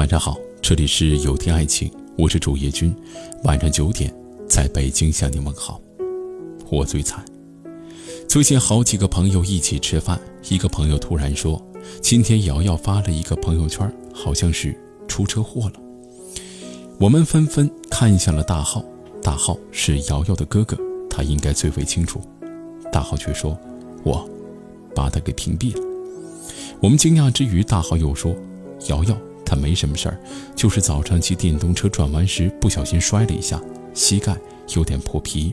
晚上好，这里是有天爱情，我是主页君。晚上九点，在北京向你问好。我最惨。最近好几个朋友一起吃饭，一个朋友突然说，今天瑶瑶发了一个朋友圈，好像是出车祸了。我们纷纷看向了大号，大号是瑶瑶的哥哥，他应该最为清楚。大号却说，我把他给屏蔽了。我们惊讶之余，大号又说，瑶瑶。他没什么事儿，就是早上骑电动车转弯时不小心摔了一下，膝盖有点破皮。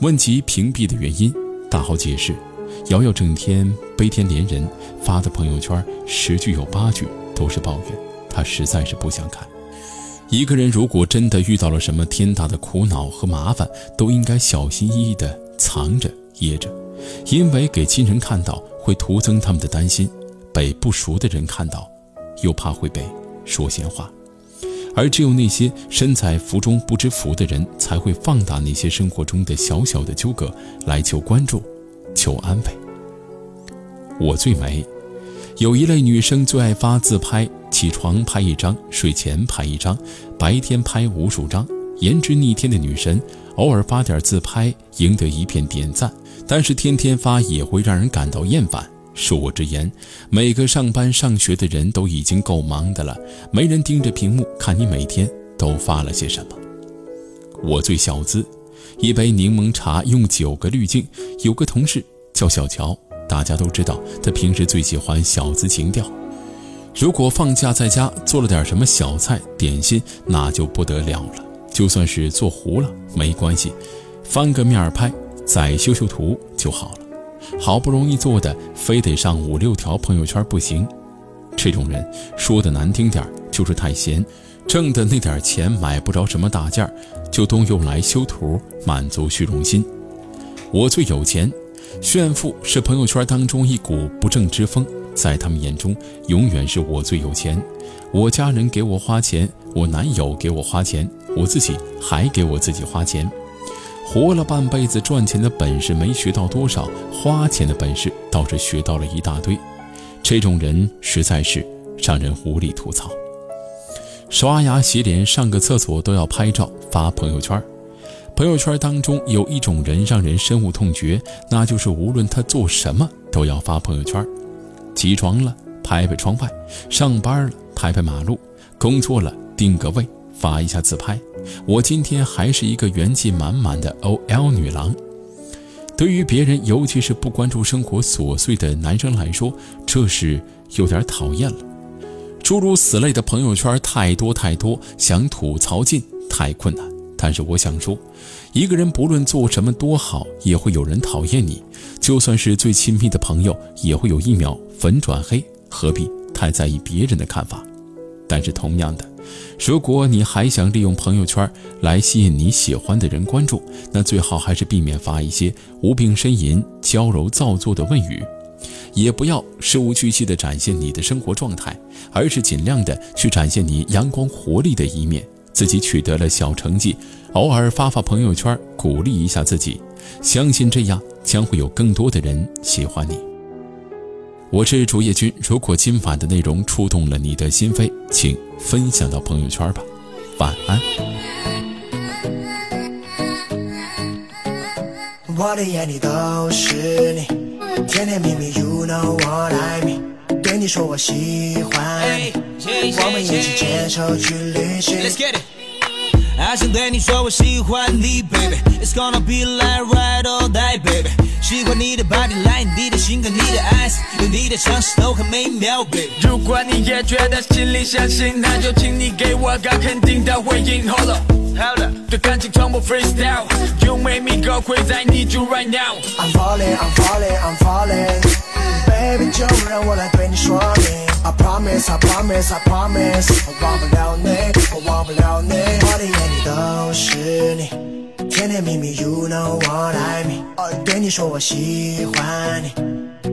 问及屏蔽的原因，大豪解释：瑶瑶整天悲天怜人，发的朋友圈十句有八句都是抱怨，他实在是不想看。一个人如果真的遇到了什么天大的苦恼和麻烦，都应该小心翼翼地藏着掖着，因为给亲人看到会徒增他们的担心，被不熟的人看到。又怕会被说闲话，而只有那些身在福中不知福的人，才会放大那些生活中的小小的纠葛，来求关注，求安慰。我最美，有一类女生最爱发自拍，起床拍一张，睡前拍一张，白天拍无数张，颜值逆天的女神，偶尔发点自拍，赢得一片点赞，但是天天发也会让人感到厌烦。恕我直言，每个上班上学的人都已经够忙的了，没人盯着屏幕看你每天都发了些什么。我最小资，一杯柠檬茶用九个滤镜。有个同事叫小乔，大家都知道他平时最喜欢小资情调。如果放假在家做了点什么小菜点心，那就不得了了。就算是做糊了没关系，翻个面拍，再修修图就好了。好不容易做的，非得上五六条朋友圈不行。这种人说的难听点就是太闲，挣的那点钱买不着什么大件就都用来修图满足虚荣心。我最有钱，炫富是朋友圈当中一股不正之风，在他们眼中永远是我最有钱。我家人给我花钱，我男友给我花钱，我自己还给我自己花钱。活了半辈子，赚钱的本事没学到多少，花钱的本事倒是学到了一大堆。这种人实在是让人无力吐槽。刷牙、洗脸、上个厕所都要拍照发朋友圈。朋友圈当中有一种人让人深恶痛绝，那就是无论他做什么都要发朋友圈。起床了拍拍窗外，上班了拍拍马路，工作了定个位发一下自拍。我今天还是一个元气满满的 OL 女郎。对于别人，尤其是不关注生活琐碎的男生来说，这是有点讨厌了。诸如此类的朋友圈太多太多，想吐槽尽太困难。但是我想说，一个人不论做什么多好，也会有人讨厌你。就算是最亲密的朋友，也会有一秒粉转黑。何必太在意别人的看法？但是同样的。如果你还想利用朋友圈来吸引你喜欢的人关注，那最好还是避免发一些无病呻吟、娇柔造作的问语，也不要事无巨细地展现你的生活状态，而是尽量的去展现你阳光活力的一面。自己取得了小成绩，偶尔发发朋友圈，鼓励一下自己，相信这样将会有更多的人喜欢你。我是竹叶君，如果今晚的内容触动了你的心扉，请分享到朋友圈吧。晚安。我的眼里都是你，甜甜蜜蜜，You know what I mean。对你说我喜欢你，我们一起牵手去旅行。还想对你说我喜欢你，Baby，It's gonna be like ride or die，Baby。喜欢你的 body line，你的性格，你的 eyes，有你的城市都很美妙，baby。如果你也觉得心里相信，那就请你给我个肯定的回应。Hold up，对感情从不 freestyle，You make me go crazy，I need you right now。I'm falling，I'm falling，I'm falling，baby，就让我来对你说明。I promise，I promise，I promise，我忘不了你，我忘不了你，我的眼里都是你。甜甜蜜蜜，You know what I mean。对你说我喜欢你，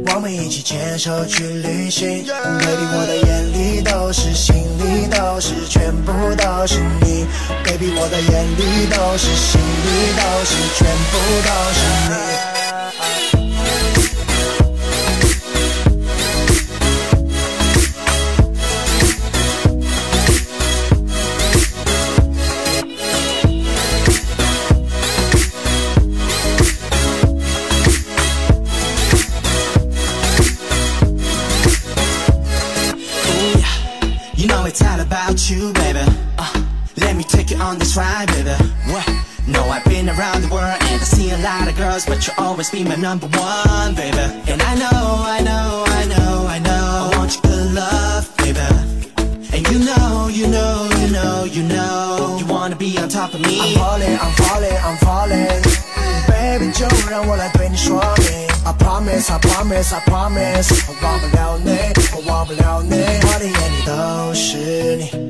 我们一起牵手去旅行。Baby，我的眼里都是，心里都是，全部都是你。Baby，我的眼里都是，心里都是，全部都是你。you, baby. Uh, let me take you on this ride, baby. What? No, I've been around the world and I see a lot of girls, but you'll always be my number one, baby. And I know, I know, I know, I know, I want your good love, baby. And you know, you know, you know, you know, you wanna be on top of me. I'm falling, I'm falling, I'm falling. Baby，就让我来对你说明。I promise, I promise, I promise，我忘不了你，我忘不了你，我的眼里都是你，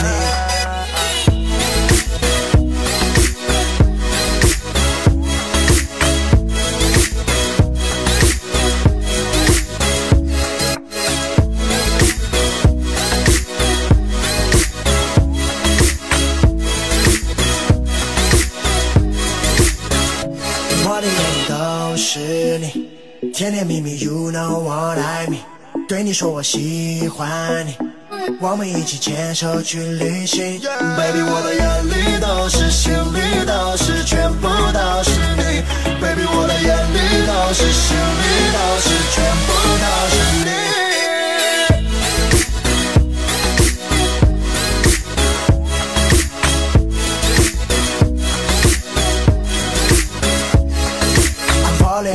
甜甜蜜蜜，You know what I mean。对你说我喜欢你，我们一起牵手去旅行。Baby，我的眼里都是，心里都是，全部都是你。Baby，我的眼里都是，心里都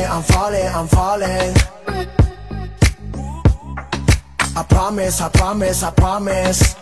I'm falling, I'm falling. I promise, I promise, I promise.